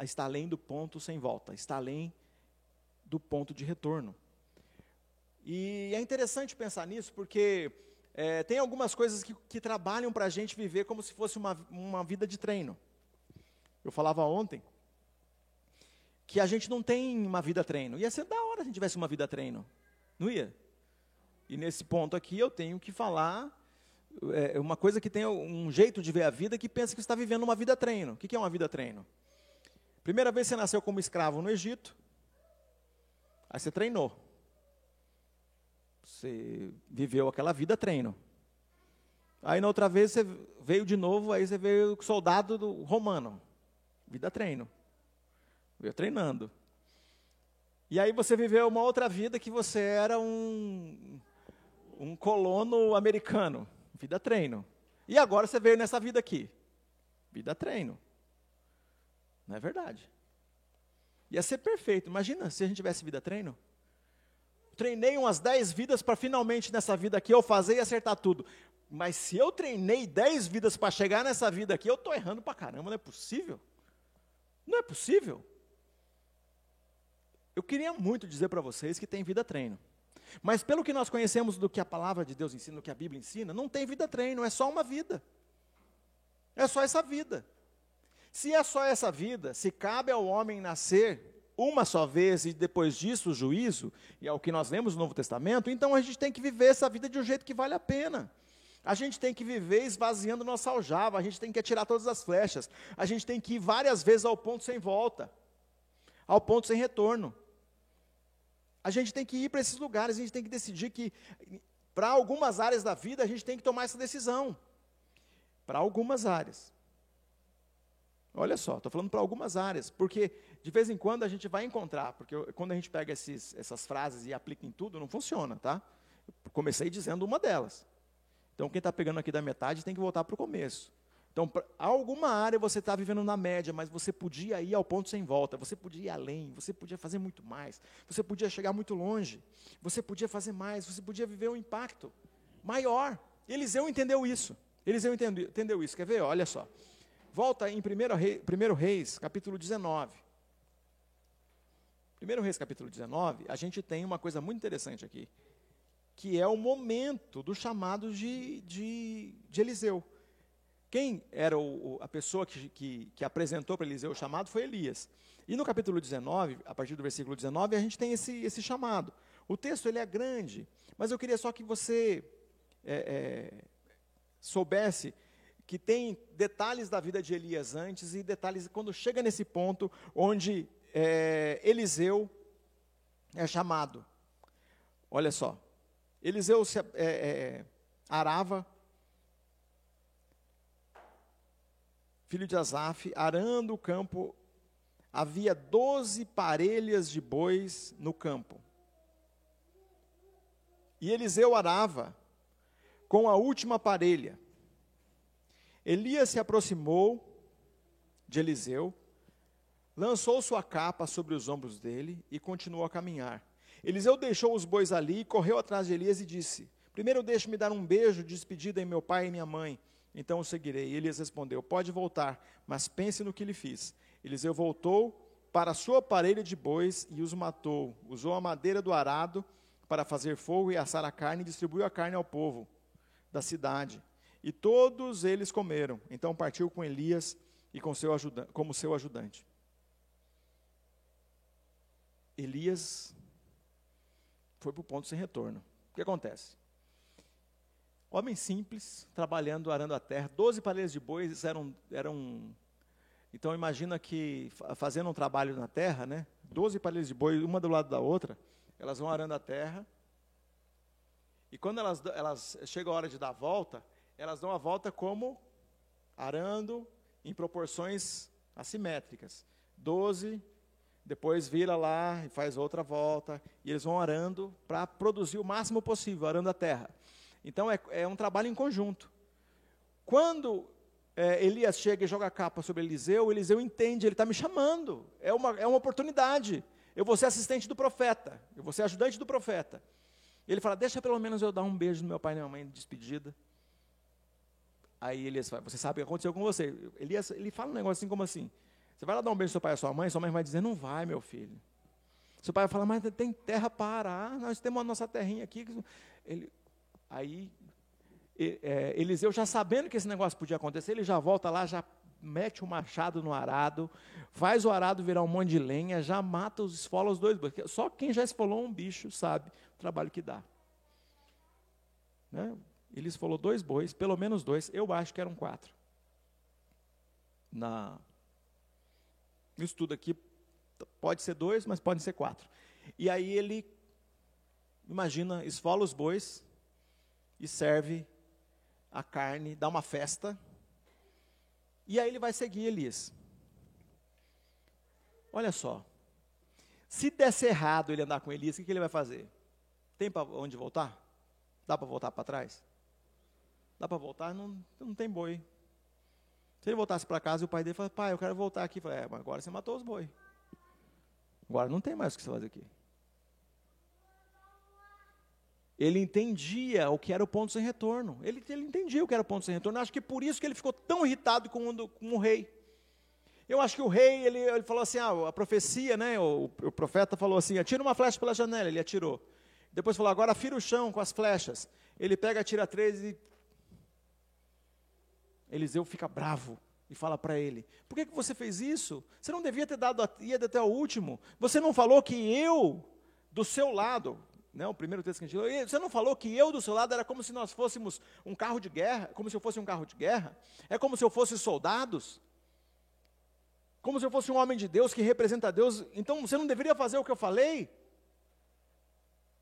está além do ponto sem volta, está além do ponto de retorno. E é interessante pensar nisso, porque é, tem algumas coisas que, que trabalham para a gente viver como se fosse uma, uma vida de treino. Eu falava ontem que a gente não tem uma vida treino. Ia ser da hora se a gente tivesse uma vida treino. Não ia? E nesse ponto aqui eu tenho que falar é, uma coisa que tem um jeito de ver a vida que pensa que está vivendo uma vida treino. O que é uma vida treino? Primeira vez você nasceu como escravo no Egito, aí você treinou. Você viveu aquela vida treino. Aí na outra vez você veio de novo, aí você veio soldado do romano. Vida treino. Veio treinando. E aí você viveu uma outra vida que você era um, um colono americano. Vida treino. E agora você veio nessa vida aqui. Vida treino. Não é verdade? Ia ser perfeito. Imagina se a gente tivesse vida treino treinei umas 10 vidas para finalmente nessa vida aqui eu fazer e acertar tudo. Mas se eu treinei 10 vidas para chegar nessa vida aqui, eu estou errando para caramba, não é possível. Não é possível. Eu queria muito dizer para vocês que tem vida treino. Mas pelo que nós conhecemos do que a palavra de Deus ensina, do que a Bíblia ensina, não tem vida treino, é só uma vida. É só essa vida. Se é só essa vida, se cabe ao homem nascer uma só vez e depois disso o juízo, e é o que nós lemos no Novo Testamento, então a gente tem que viver essa vida de um jeito que vale a pena. A gente tem que viver esvaziando nossa aljava, a gente tem que atirar todas as flechas, a gente tem que ir várias vezes ao ponto sem volta, ao ponto sem retorno. A gente tem que ir para esses lugares, a gente tem que decidir que, para algumas áreas da vida, a gente tem que tomar essa decisão. Para algumas áreas. Olha só, estou falando para algumas áreas, porque de vez em quando a gente vai encontrar, porque quando a gente pega esses, essas frases e aplica em tudo, não funciona, tá? Eu comecei dizendo uma delas. Então, quem está pegando aqui da metade tem que voltar para o começo. Então, pra, alguma área você está vivendo na média, mas você podia ir ao ponto sem volta, você podia ir além, você podia fazer muito mais, você podia chegar muito longe, você podia fazer mais, você podia viver um impacto maior. Eliseu entendeu isso. Eliseu entendeu, entendeu isso. Quer ver? Olha só. Volta em 1 Reis, 1 Reis, capítulo 19. 1 Reis, capítulo 19, a gente tem uma coisa muito interessante aqui, que é o momento do chamado de, de, de Eliseu. Quem era o, a pessoa que, que, que apresentou para Eliseu o chamado foi Elias. E no capítulo 19, a partir do versículo 19, a gente tem esse, esse chamado. O texto ele é grande, mas eu queria só que você é, é, soubesse que tem detalhes da vida de Elias antes e detalhes quando chega nesse ponto onde é, Eliseu é chamado. Olha só, Eliseu se, é, é, arava, filho de Asaf, arando o campo, havia doze parelhas de bois no campo. E Eliseu arava com a última parelha. Elias se aproximou de Eliseu, lançou sua capa sobre os ombros dele e continuou a caminhar. Eliseu deixou os bois ali, correu atrás de Elias e disse: Primeiro deixe-me dar um beijo de despedida em meu pai e minha mãe. Então o seguirei. Elias respondeu: Pode voltar, mas pense no que lhe fiz. Eliseu voltou para a sua parelha de bois e os matou. Usou a madeira do arado para fazer fogo e assar a carne e distribuiu a carne ao povo da cidade. E todos eles comeram. Então partiu com Elias e com seu ajudante, como seu ajudante. Elias foi para o ponto sem retorno. O que acontece? Homem simples, trabalhando, arando a terra, 12 parelhas de bois eram, eram. Então imagina que fazendo um trabalho na terra, né? 12 parelhas de bois, uma do lado da outra, elas vão arando a terra. E quando elas, elas chega a hora de dar a volta, elas dão a volta como arando em proporções assimétricas. 12 depois vira lá e faz outra volta, e eles vão arando para produzir o máximo possível, arando a terra. Então é, é um trabalho em conjunto. Quando é, Elias chega e joga a capa sobre Eliseu, Eliseu entende, ele está me chamando, é uma, é uma oportunidade. Eu vou ser assistente do profeta, eu vou ser ajudante do profeta. Ele fala: Deixa pelo menos eu dar um beijo no meu pai e na minha mãe de despedida. Aí Elias fala: Você sabe o que aconteceu com você? Elias, ele fala um negócio assim como assim: você vai lá dar um beijo no seu pai e sua mãe, sua mãe vai dizer, não vai, meu filho. Seu pai vai falar, mas tem terra para arar, nós temos a nossa terrinha aqui. Ele, aí, é, Eliseu já sabendo que esse negócio podia acontecer, ele já volta lá, já mete o machado no arado, faz o arado virar um monte de lenha, já mata os esfola os dois bois. Só quem já esfolou um bicho sabe o trabalho que dá. Né? Ele esfolou dois bois, pelo menos dois, eu acho que eram quatro. Na no estudo aqui, pode ser dois, mas podem ser quatro. E aí ele, imagina, esfola os bois e serve a carne, dá uma festa. E aí ele vai seguir Elias. Olha só. Se desse errado ele andar com Elias, o que, que ele vai fazer? Tem para onde voltar? Dá para voltar para trás? Dá para voltar? Não, não tem boi. Se ele voltasse para casa e o pai dele falasse, pai, eu quero voltar aqui. Eu falei, é, mas agora você matou os boi. Agora não tem mais o que você fazer aqui. Ele entendia o que era o ponto sem retorno. Ele, ele entendia o que era o ponto sem retorno. Acho que por isso que ele ficou tão irritado com o, com o rei. Eu acho que o rei, ele, ele falou assim, ah, a profecia, né, o, o, profeta falou assim, atira uma flecha pela janela, ele atirou. Depois falou, agora afira o chão com as flechas. Ele pega, atira três e Eliseu fica bravo e fala para ele: Por que, que você fez isso? Você não devia ter dado a até o último. Você não falou que eu, do seu lado, né, o primeiro texto que a gente leu, você não falou que eu do seu lado era como se nós fôssemos um carro de guerra, como se eu fosse um carro de guerra? É como se eu fosse soldados? Como se eu fosse um homem de Deus que representa Deus? Então você não deveria fazer o que eu falei?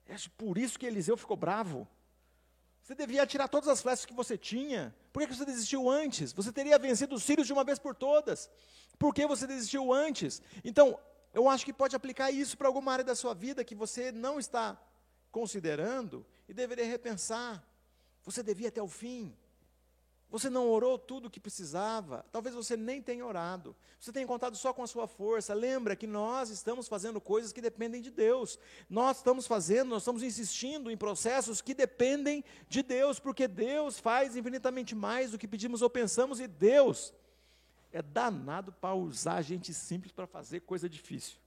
É por isso que Eliseu ficou bravo. Você devia tirar todas as flechas que você tinha. Por que você desistiu antes? Você teria vencido os sírios de uma vez por todas. Por que você desistiu antes? Então, eu acho que pode aplicar isso para alguma área da sua vida que você não está considerando e deveria repensar. Você devia até o fim. Você não orou tudo o que precisava. Talvez você nem tenha orado. Você tenha contado só com a sua força. Lembra que nós estamos fazendo coisas que dependem de Deus. Nós estamos fazendo, nós estamos insistindo em processos que dependem de Deus, porque Deus faz infinitamente mais do que pedimos ou pensamos e Deus é danado para usar gente simples para fazer coisa difícil.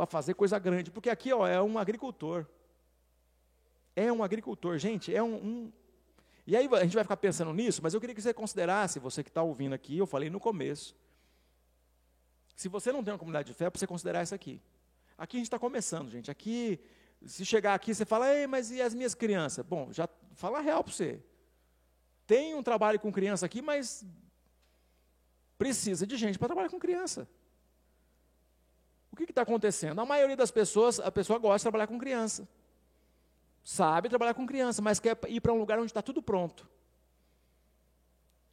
Para fazer coisa grande, porque aqui ó, é um agricultor. É um agricultor, gente, é um, um E aí a gente vai ficar pensando nisso, mas eu queria que você considerasse, você que está ouvindo aqui, eu falei no começo. Se você não tem uma comunidade de fé, é para você considerar isso aqui. Aqui a gente está começando, gente. Aqui, se chegar aqui, você fala, Ei, mas e as minhas crianças? Bom, já fala real para você. Tem um trabalho com criança aqui, mas precisa de gente para trabalhar com criança. Que está acontecendo? A maioria das pessoas, a pessoa gosta de trabalhar com criança. Sabe trabalhar com criança, mas quer ir para um lugar onde está tudo pronto.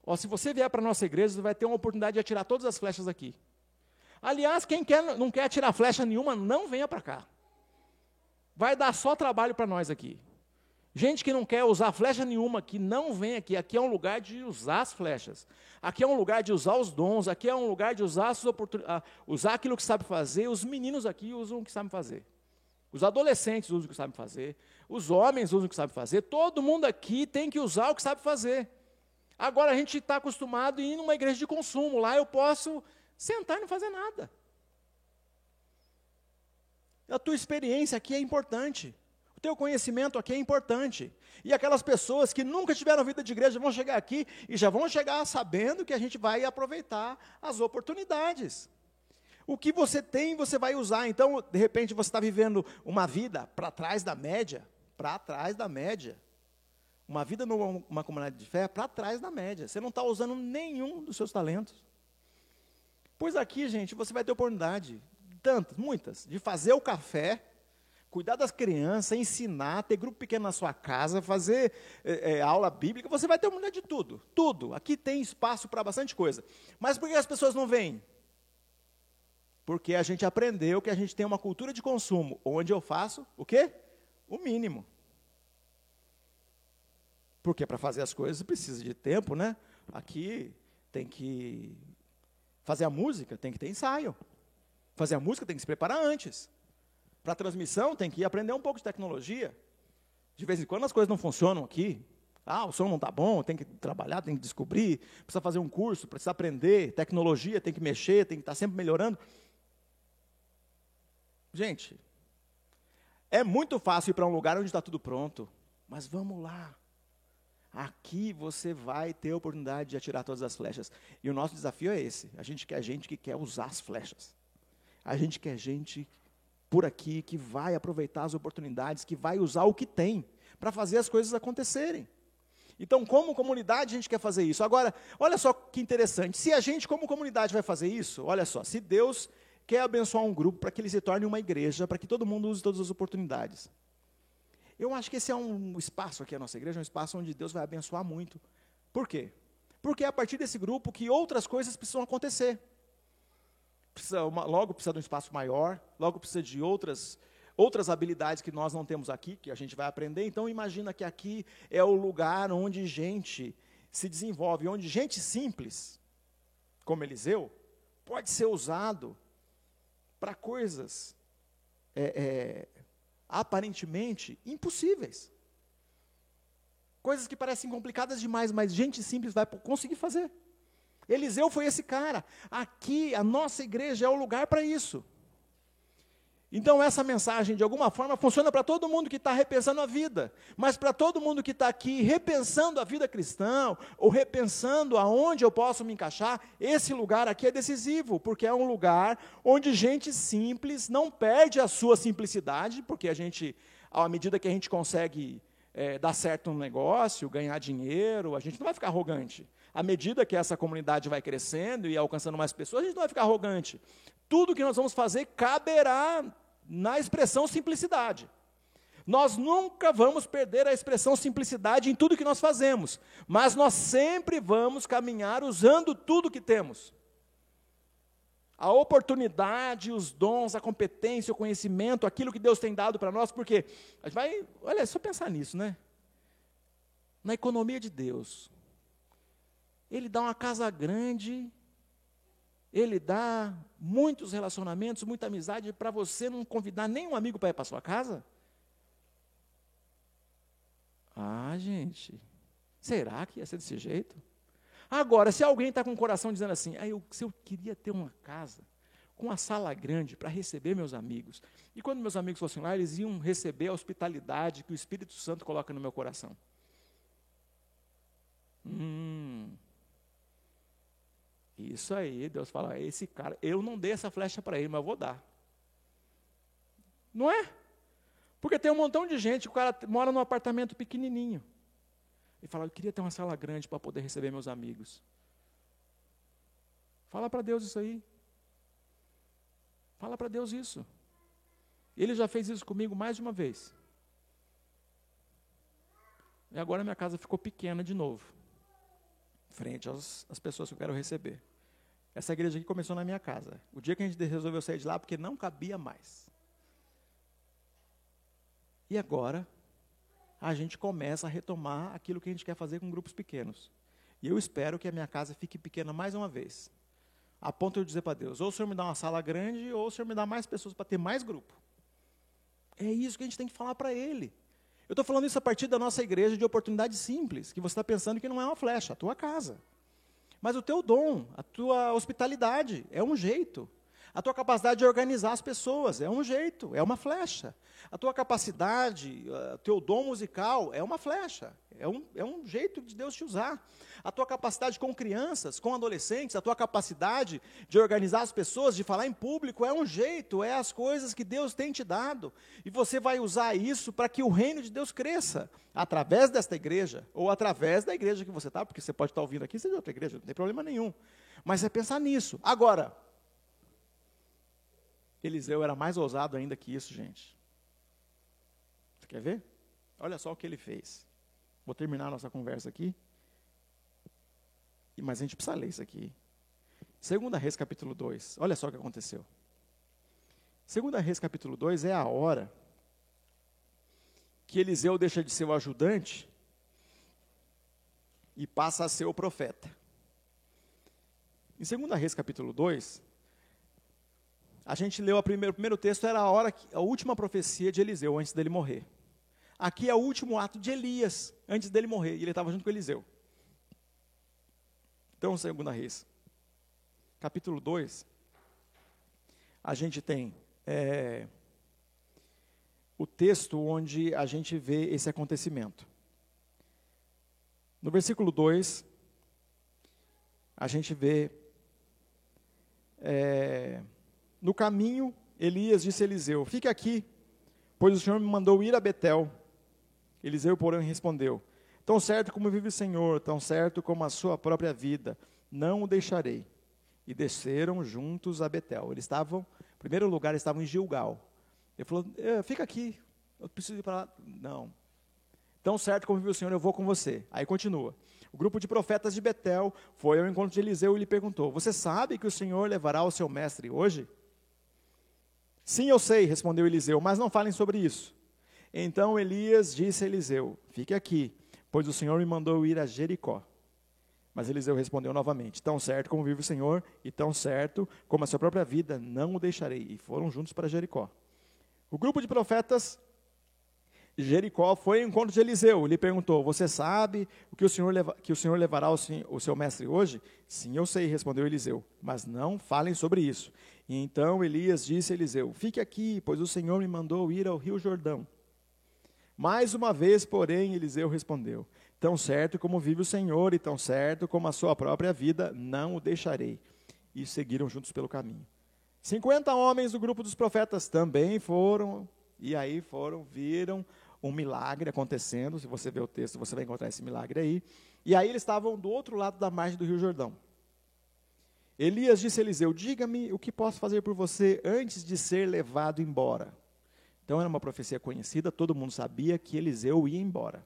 Ó, se você vier para a nossa igreja, você vai ter uma oportunidade de atirar todas as flechas aqui. Aliás, quem quer, não quer atirar flecha nenhuma, não venha para cá. Vai dar só trabalho para nós aqui. Gente que não quer usar flecha nenhuma aqui, não vem aqui. Aqui é um lugar de usar as flechas. Aqui é um lugar de usar os dons. Aqui é um lugar de usar, as usar aquilo que sabe fazer. Os meninos aqui usam o que sabem fazer. Os adolescentes usam o que sabem fazer. Os homens usam o que sabem fazer. Todo mundo aqui tem que usar o que sabe fazer. Agora a gente está acostumado a ir numa igreja de consumo. Lá eu posso sentar e não fazer nada. A tua experiência aqui é importante. Teu conhecimento aqui é importante. E aquelas pessoas que nunca tiveram vida de igreja vão chegar aqui e já vão chegar sabendo que a gente vai aproveitar as oportunidades. O que você tem, você vai usar. Então, de repente, você está vivendo uma vida para trás da média, para trás da média. Uma vida numa comunidade de fé para trás da média. Você não está usando nenhum dos seus talentos. Pois aqui, gente, você vai ter oportunidade, tantas, muitas, de fazer o café, cuidar das crianças, ensinar, ter grupo pequeno na sua casa, fazer é, é, aula bíblica, você vai ter oportunidade de tudo, tudo. Aqui tem espaço para bastante coisa. Mas por que as pessoas não vêm? Porque a gente aprendeu que a gente tem uma cultura de consumo, onde eu faço o quê? O mínimo. Porque para fazer as coisas precisa de tempo, né? Aqui tem que Fazer a música tem que ter ensaio. Fazer a música tem que se preparar antes. Para transmissão tem que aprender um pouco de tecnologia. De vez em quando as coisas não funcionam aqui. Ah, o som não está bom, tem que trabalhar, tem que descobrir, precisa fazer um curso, precisa aprender, tecnologia, tem que mexer, tem que estar tá sempre melhorando. Gente, é muito fácil ir para um lugar onde está tudo pronto, mas vamos lá. Aqui você vai ter a oportunidade de atirar todas as flechas. E o nosso desafio é esse. A gente quer gente que quer usar as flechas. A gente quer gente por aqui que vai aproveitar as oportunidades, que vai usar o que tem para fazer as coisas acontecerem. Então, como comunidade, a gente quer fazer isso. Agora, olha só que interessante. Se a gente, como comunidade, vai fazer isso, olha só, se Deus quer abençoar um grupo para que ele se torne uma igreja, para que todo mundo use todas as oportunidades. Eu acho que esse é um espaço aqui, a nossa igreja, um espaço onde Deus vai abençoar muito. Por quê? Porque é a partir desse grupo que outras coisas precisam acontecer. Precisa uma, logo precisa de um espaço maior, logo precisa de outras, outras habilidades que nós não temos aqui, que a gente vai aprender. Então imagina que aqui é o lugar onde gente se desenvolve, onde gente simples, como Eliseu, pode ser usado para coisas é, é, aparentemente impossíveis. Coisas que parecem complicadas demais, mas gente simples vai conseguir fazer. Eliseu foi esse cara. Aqui, a nossa igreja é o lugar para isso. Então, essa mensagem, de alguma forma, funciona para todo mundo que está repensando a vida, mas para todo mundo que está aqui repensando a vida cristã, ou repensando aonde eu posso me encaixar, esse lugar aqui é decisivo, porque é um lugar onde gente simples não perde a sua simplicidade, porque a gente, à medida que a gente consegue é, dar certo no negócio, ganhar dinheiro, a gente não vai ficar arrogante. À medida que essa comunidade vai crescendo e alcançando mais pessoas, a gente não vai ficar arrogante tudo que nós vamos fazer caberá na expressão simplicidade. Nós nunca vamos perder a expressão simplicidade em tudo que nós fazemos, mas nós sempre vamos caminhar usando tudo que temos. A oportunidade, os dons, a competência, o conhecimento, aquilo que Deus tem dado para nós, porque a gente vai, olha, é só pensar nisso, né? Na economia de Deus. Ele dá uma casa grande ele dá muitos relacionamentos, muita amizade para você não convidar nenhum amigo para ir para sua casa? Ah, gente, será que ia ser desse jeito? Agora, se alguém está com o coração dizendo assim, ah, eu, se eu queria ter uma casa com uma sala grande para receber meus amigos, e quando meus amigos fossem lá, eles iam receber a hospitalidade que o Espírito Santo coloca no meu coração. Isso aí, Deus fala, esse cara, eu não dei essa flecha para ele, mas eu vou dar. Não é? Porque tem um montão de gente, o cara mora num apartamento pequenininho. E fala, eu queria ter uma sala grande para poder receber meus amigos. Fala para Deus isso aí. Fala para Deus isso. Ele já fez isso comigo mais de uma vez. E agora minha casa ficou pequena de novo, frente às, às pessoas que eu quero receber. Essa igreja aqui começou na minha casa. O dia que a gente resolveu sair de lá, porque não cabia mais. E agora, a gente começa a retomar aquilo que a gente quer fazer com grupos pequenos. E eu espero que a minha casa fique pequena mais uma vez. A ponto de eu dizer para Deus: ou o Senhor me dá uma sala grande, ou o Senhor me dá mais pessoas para ter mais grupo. É isso que a gente tem que falar para Ele. Eu estou falando isso a partir da nossa igreja de oportunidade simples, que você está pensando que não é uma flecha, a tua casa. Mas o teu dom, a tua hospitalidade, é um jeito. A tua capacidade de organizar as pessoas é um jeito, é uma flecha. A tua capacidade, o teu dom musical é uma flecha, é um, é um jeito de Deus te usar. A tua capacidade com crianças, com adolescentes, a tua capacidade de organizar as pessoas, de falar em público, é um jeito, é as coisas que Deus tem te dado. E você vai usar isso para que o reino de Deus cresça, através desta igreja, ou através da igreja que você está, porque você pode estar ouvindo aqui, seja outra igreja, não tem problema nenhum. Mas é pensar nisso. Agora, Eliseu era mais ousado ainda que isso, gente. Você quer ver? Olha só o que ele fez. Vou terminar a nossa conversa aqui. Mas a gente precisa ler isso aqui. Segunda Reis capítulo 2. Olha só o que aconteceu. Segunda Reis capítulo 2 é a hora que Eliseu deixa de ser o ajudante e passa a ser o profeta. Em Segunda Reis capítulo 2, a gente leu a primeiro, o primeiro texto era a hora a última profecia de Eliseu antes dele morrer. Aqui é o último ato de Elias, antes dele morrer, e ele estava junto com Eliseu. Então, segunda Reis, capítulo 2, a gente tem é, o texto onde a gente vê esse acontecimento. No versículo 2, a gente vê. É, no caminho, Elias disse a Eliseu: Fique aqui, pois o Senhor me mandou ir a Betel. Eliseu, porém, respondeu: Tão certo como vive o Senhor, tão certo como a sua própria vida, não o deixarei. E desceram juntos a Betel. Eles estavam, em primeiro lugar, estavam em Gilgal. Ele falou: é, Fica aqui, eu preciso ir para lá. Não. Tão certo como vive o Senhor, eu vou com você. Aí continua. O grupo de profetas de Betel foi ao encontro de Eliseu e lhe perguntou: Você sabe que o Senhor levará o seu mestre hoje? Sim, eu sei, respondeu Eliseu, mas não falem sobre isso. Então Elias disse a Eliseu: Fique aqui, pois o Senhor me mandou ir a Jericó. Mas Eliseu respondeu novamente: Tão certo como vive o Senhor, e tão certo como a sua própria vida, não o deixarei. E foram juntos para Jericó. O grupo de profetas Jericó foi ao encontro de Eliseu. Ele perguntou: Você sabe o que o Senhor, leva, que o senhor levará o, o seu mestre hoje? Sim, eu sei, respondeu Eliseu. Mas não falem sobre isso. E então Elias disse a Eliseu: Fique aqui, pois o Senhor me mandou ir ao rio Jordão. Mais uma vez, porém, Eliseu respondeu: Tão certo como vive o Senhor, e tão certo como a sua própria vida, não o deixarei. E seguiram juntos pelo caminho. Cinquenta homens do grupo dos profetas também foram, e aí foram, viram um milagre acontecendo. Se você ver o texto, você vai encontrar esse milagre aí. E aí eles estavam do outro lado da margem do Rio Jordão. Elias disse a Eliseu: Diga-me o que posso fazer por você antes de ser levado embora. Então era uma profecia conhecida, todo mundo sabia que Eliseu ia embora,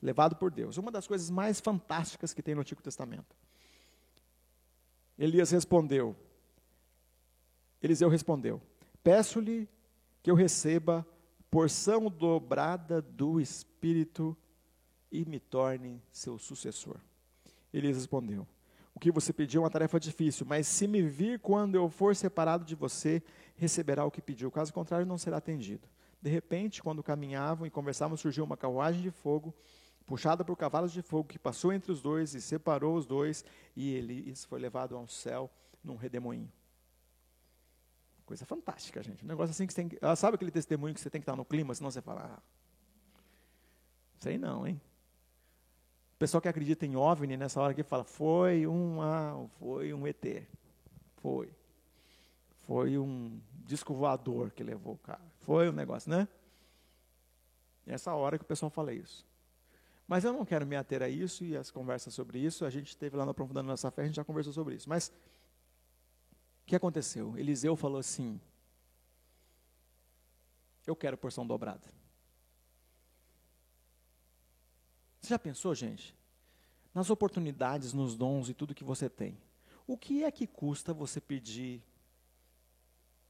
levado por Deus. Uma das coisas mais fantásticas que tem no Antigo Testamento. Elias respondeu: Eliseu respondeu: Peço-lhe que eu receba porção dobrada do Espírito e me torne seu sucessor. Elias respondeu: O que você pediu é uma tarefa difícil, mas se me vir quando eu for separado de você, receberá o que pediu. Caso contrário, não será atendido. De repente, quando caminhavam e conversavam, surgiu uma carruagem de fogo, puxada por cavalos de fogo, que passou entre os dois e separou os dois, e Elias foi levado ao céu num redemoinho. Coisa fantástica, gente. Um negócio assim que você tem que. Ah, sabe aquele testemunho que você tem que estar no clima, senão você fala. Ah, sei não, hein? Pessoal que acredita em OVNI, nessa hora que fala, foi um, ah, foi um ET. Foi. Foi um disco voador que levou o cara. Foi um negócio, né? Nessa hora que o pessoal fala isso. Mas eu não quero me ater a isso e as conversas sobre isso. A gente teve lá no Aprofundando Nossa Fé, a gente já conversou sobre isso. Mas o que aconteceu? Eliseu falou assim: Eu quero porção dobrada. Você já pensou, gente? Nas oportunidades, nos dons e tudo que você tem. O que é que custa você pedir?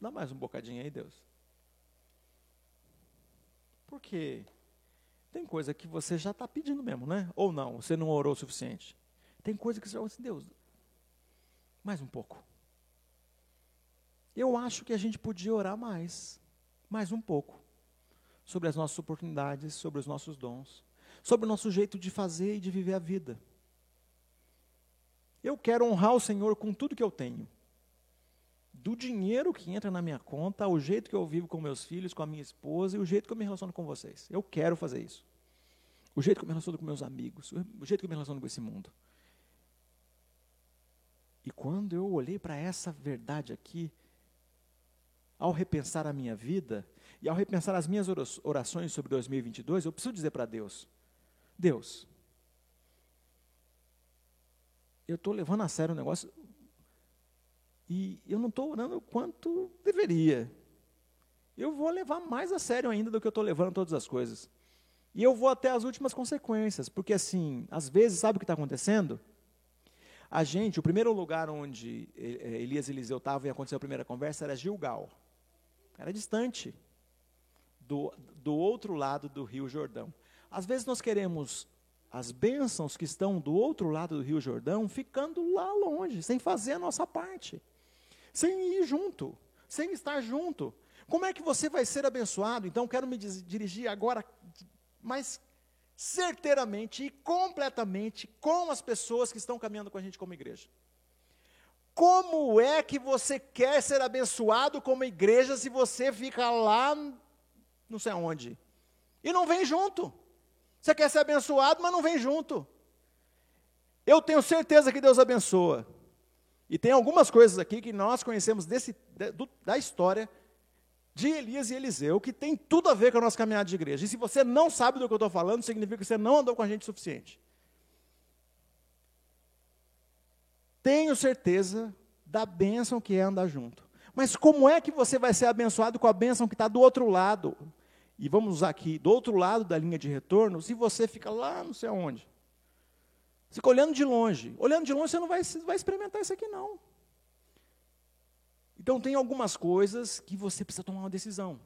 Dá mais um bocadinho aí, Deus. Porque tem coisa que você já está pedindo mesmo, né? Ou não, você não orou o suficiente. Tem coisa que você fala assim, Deus, mais um pouco. Eu acho que a gente podia orar mais, mais um pouco, sobre as nossas oportunidades, sobre os nossos dons sobre o nosso jeito de fazer e de viver a vida. Eu quero honrar o Senhor com tudo que eu tenho. Do dinheiro que entra na minha conta, o jeito que eu vivo com meus filhos, com a minha esposa e o jeito que eu me relaciono com vocês. Eu quero fazer isso. O jeito que eu me relaciono com meus amigos, o jeito que eu me relaciono com esse mundo. E quando eu olhei para essa verdade aqui, ao repensar a minha vida e ao repensar as minhas orações sobre 2022, eu preciso dizer para Deus: Deus, eu estou levando a sério o negócio e eu não estou orando quanto deveria. Eu vou levar mais a sério ainda do que eu estou levando todas as coisas. E eu vou até as últimas consequências, porque assim, às vezes, sabe o que está acontecendo? A gente, o primeiro lugar onde eh, Elias e Eliseu estavam e aconteceu a primeira conversa era Gilgal. Era distante, do, do outro lado do rio Jordão. Às vezes nós queremos as bênçãos que estão do outro lado do Rio Jordão ficando lá longe, sem fazer a nossa parte, sem ir junto, sem estar junto. Como é que você vai ser abençoado? Então, quero me dirigir agora mais certeiramente e completamente com as pessoas que estão caminhando com a gente como igreja. Como é que você quer ser abençoado como igreja se você fica lá, não sei aonde, e não vem junto? Você quer ser abençoado, mas não vem junto. Eu tenho certeza que Deus abençoa. E tem algumas coisas aqui que nós conhecemos desse, da história de Elias e Eliseu, que tem tudo a ver com a nossa caminhada de igreja. E se você não sabe do que eu estou falando, significa que você não andou com a gente o suficiente. Tenho certeza da bênção que é andar junto. Mas como é que você vai ser abençoado com a bênção que está do outro lado? E vamos usar aqui, do outro lado da linha de retorno, se você fica lá não sei aonde, fica olhando de longe, olhando de longe você não vai, vai experimentar isso aqui não. Então tem algumas coisas que você precisa tomar uma decisão.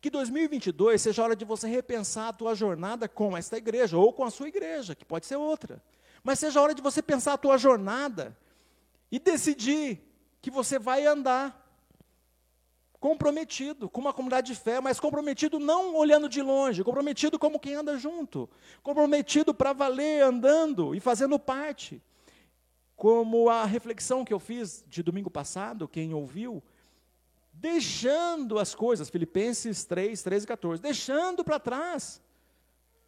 Que 2022 seja a hora de você repensar a tua jornada com esta igreja, ou com a sua igreja, que pode ser outra. Mas seja a hora de você pensar a tua jornada e decidir que você vai andar comprometido com uma comunidade de fé, mas comprometido não olhando de longe, comprometido como quem anda junto, comprometido para valer andando e fazendo parte. Como a reflexão que eu fiz de domingo passado, quem ouviu, deixando as coisas, Filipenses 3, 13 e 14, deixando para trás.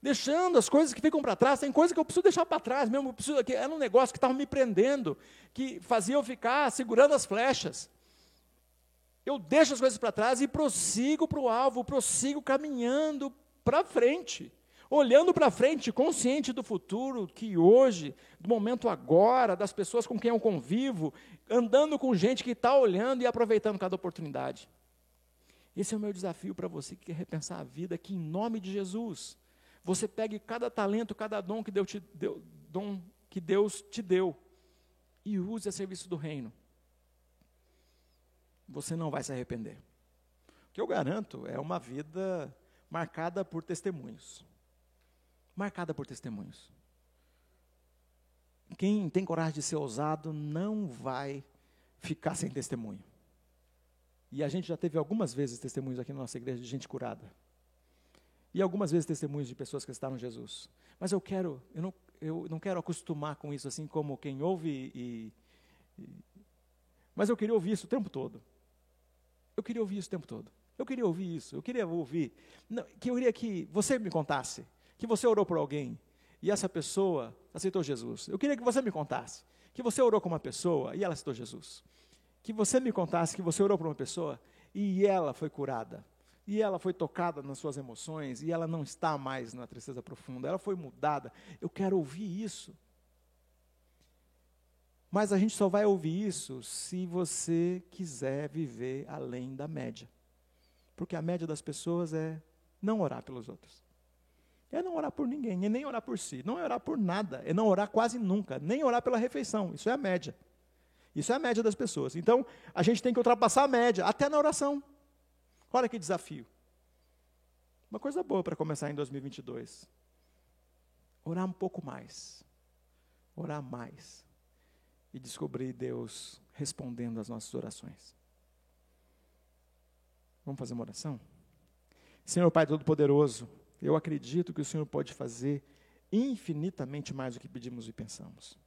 Deixando as coisas que ficam para trás, tem coisa que eu preciso deixar para trás mesmo, preciso, que era um negócio que estava me prendendo, que fazia eu ficar segurando as flechas. Eu deixo as coisas para trás e prossigo para o alvo, prossigo caminhando para frente, olhando para frente, consciente do futuro, que hoje, do momento agora, das pessoas com quem eu convivo, andando com gente que está olhando e aproveitando cada oportunidade. Esse é o meu desafio para você que quer repensar a vida, que em nome de Jesus, você pegue cada talento, cada dom que Deus te deu, dom que Deus te deu e use a serviço do reino você não vai se arrepender. O que eu garanto é uma vida marcada por testemunhos. Marcada por testemunhos. Quem tem coragem de ser ousado não vai ficar sem testemunho. E a gente já teve algumas vezes testemunhos aqui na nossa igreja de gente curada. E algumas vezes testemunhos de pessoas que estavam Jesus. Mas eu quero, eu não, eu não quero acostumar com isso assim como quem ouve e, e mas eu queria ouvir isso o tempo todo. Eu queria ouvir isso o tempo todo. Eu queria ouvir isso. Eu queria ouvir. Não, que eu queria que você me contasse. Que você orou por alguém. e essa pessoa aceitou Jesus. Eu queria que você me contasse que você orou com uma pessoa e ela aceitou Jesus. Que você me contasse que você orou para uma pessoa e ela foi curada. E ela foi tocada nas suas emoções e ela não está mais na tristeza profunda. Ela foi mudada. Eu quero ouvir isso. Mas a gente só vai ouvir isso se você quiser viver além da média. Porque a média das pessoas é não orar pelos outros. É não orar por ninguém, é nem orar por si, não é orar por nada, é não orar quase nunca, nem orar pela refeição. Isso é a média. Isso é a média das pessoas. Então, a gente tem que ultrapassar a média, até na oração. Olha que desafio. Uma coisa boa para começar em 2022. Orar um pouco mais. Orar mais. E descobrir Deus respondendo às nossas orações. Vamos fazer uma oração? Senhor Pai Todo-Poderoso, eu acredito que o Senhor pode fazer infinitamente mais do que pedimos e pensamos.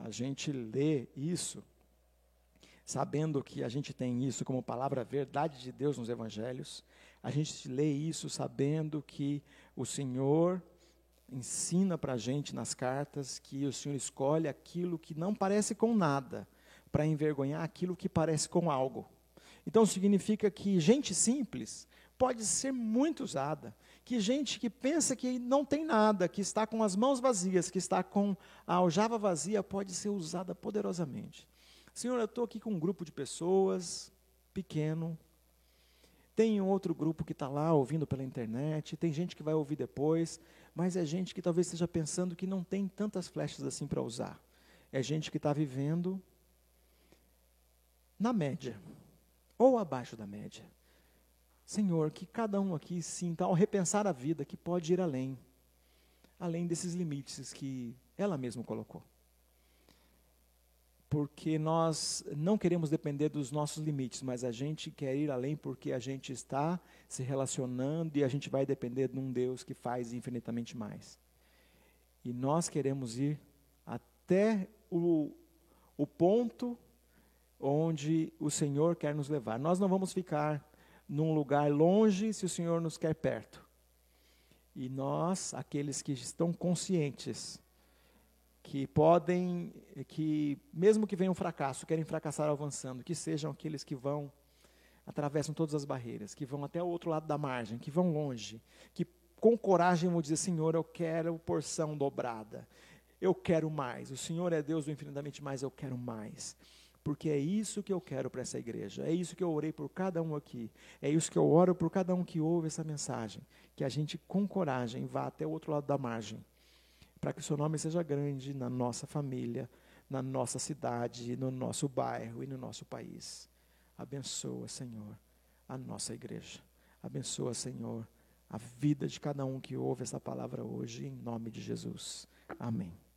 A gente lê isso, sabendo que a gente tem isso como palavra verdade de Deus nos evangelhos. A gente lê isso sabendo que o Senhor ensina para a gente nas cartas que o Senhor escolhe aquilo que não parece com nada, para envergonhar aquilo que parece com algo. Então significa que gente simples pode ser muito usada. Que gente que pensa que não tem nada, que está com as mãos vazias, que está com a aljava vazia, pode ser usada poderosamente. Senhor, eu estou aqui com um grupo de pessoas, pequeno. Tem outro grupo que está lá ouvindo pela internet, tem gente que vai ouvir depois, mas é gente que talvez esteja pensando que não tem tantas flechas assim para usar. É gente que está vivendo na média, ou abaixo da média. Senhor, que cada um aqui sinta, ao repensar a vida, que pode ir além, além desses limites que ela mesma colocou. Porque nós não queremos depender dos nossos limites, mas a gente quer ir além porque a gente está se relacionando e a gente vai depender de um Deus que faz infinitamente mais. E nós queremos ir até o, o ponto onde o Senhor quer nos levar. Nós não vamos ficar num lugar longe se o Senhor nos quer perto. E nós, aqueles que estão conscientes, que podem, que mesmo que venha um fracasso, querem fracassar avançando, que sejam aqueles que vão, atravessam todas as barreiras, que vão até o outro lado da margem, que vão longe, que com coragem vão dizer: Senhor, eu quero porção dobrada, eu quero mais. O Senhor é Deus do infinitamente mais, eu quero mais porque é isso que eu quero para essa igreja, é isso que eu orei por cada um aqui, é isso que eu oro por cada um que ouve essa mensagem, que a gente com coragem vá até o outro lado da margem, para que o seu nome seja grande na nossa família, na nossa cidade, no nosso bairro e no nosso país. Abençoa, Senhor, a nossa igreja. Abençoa, Senhor, a vida de cada um que ouve essa palavra hoje, em nome de Jesus. Amém.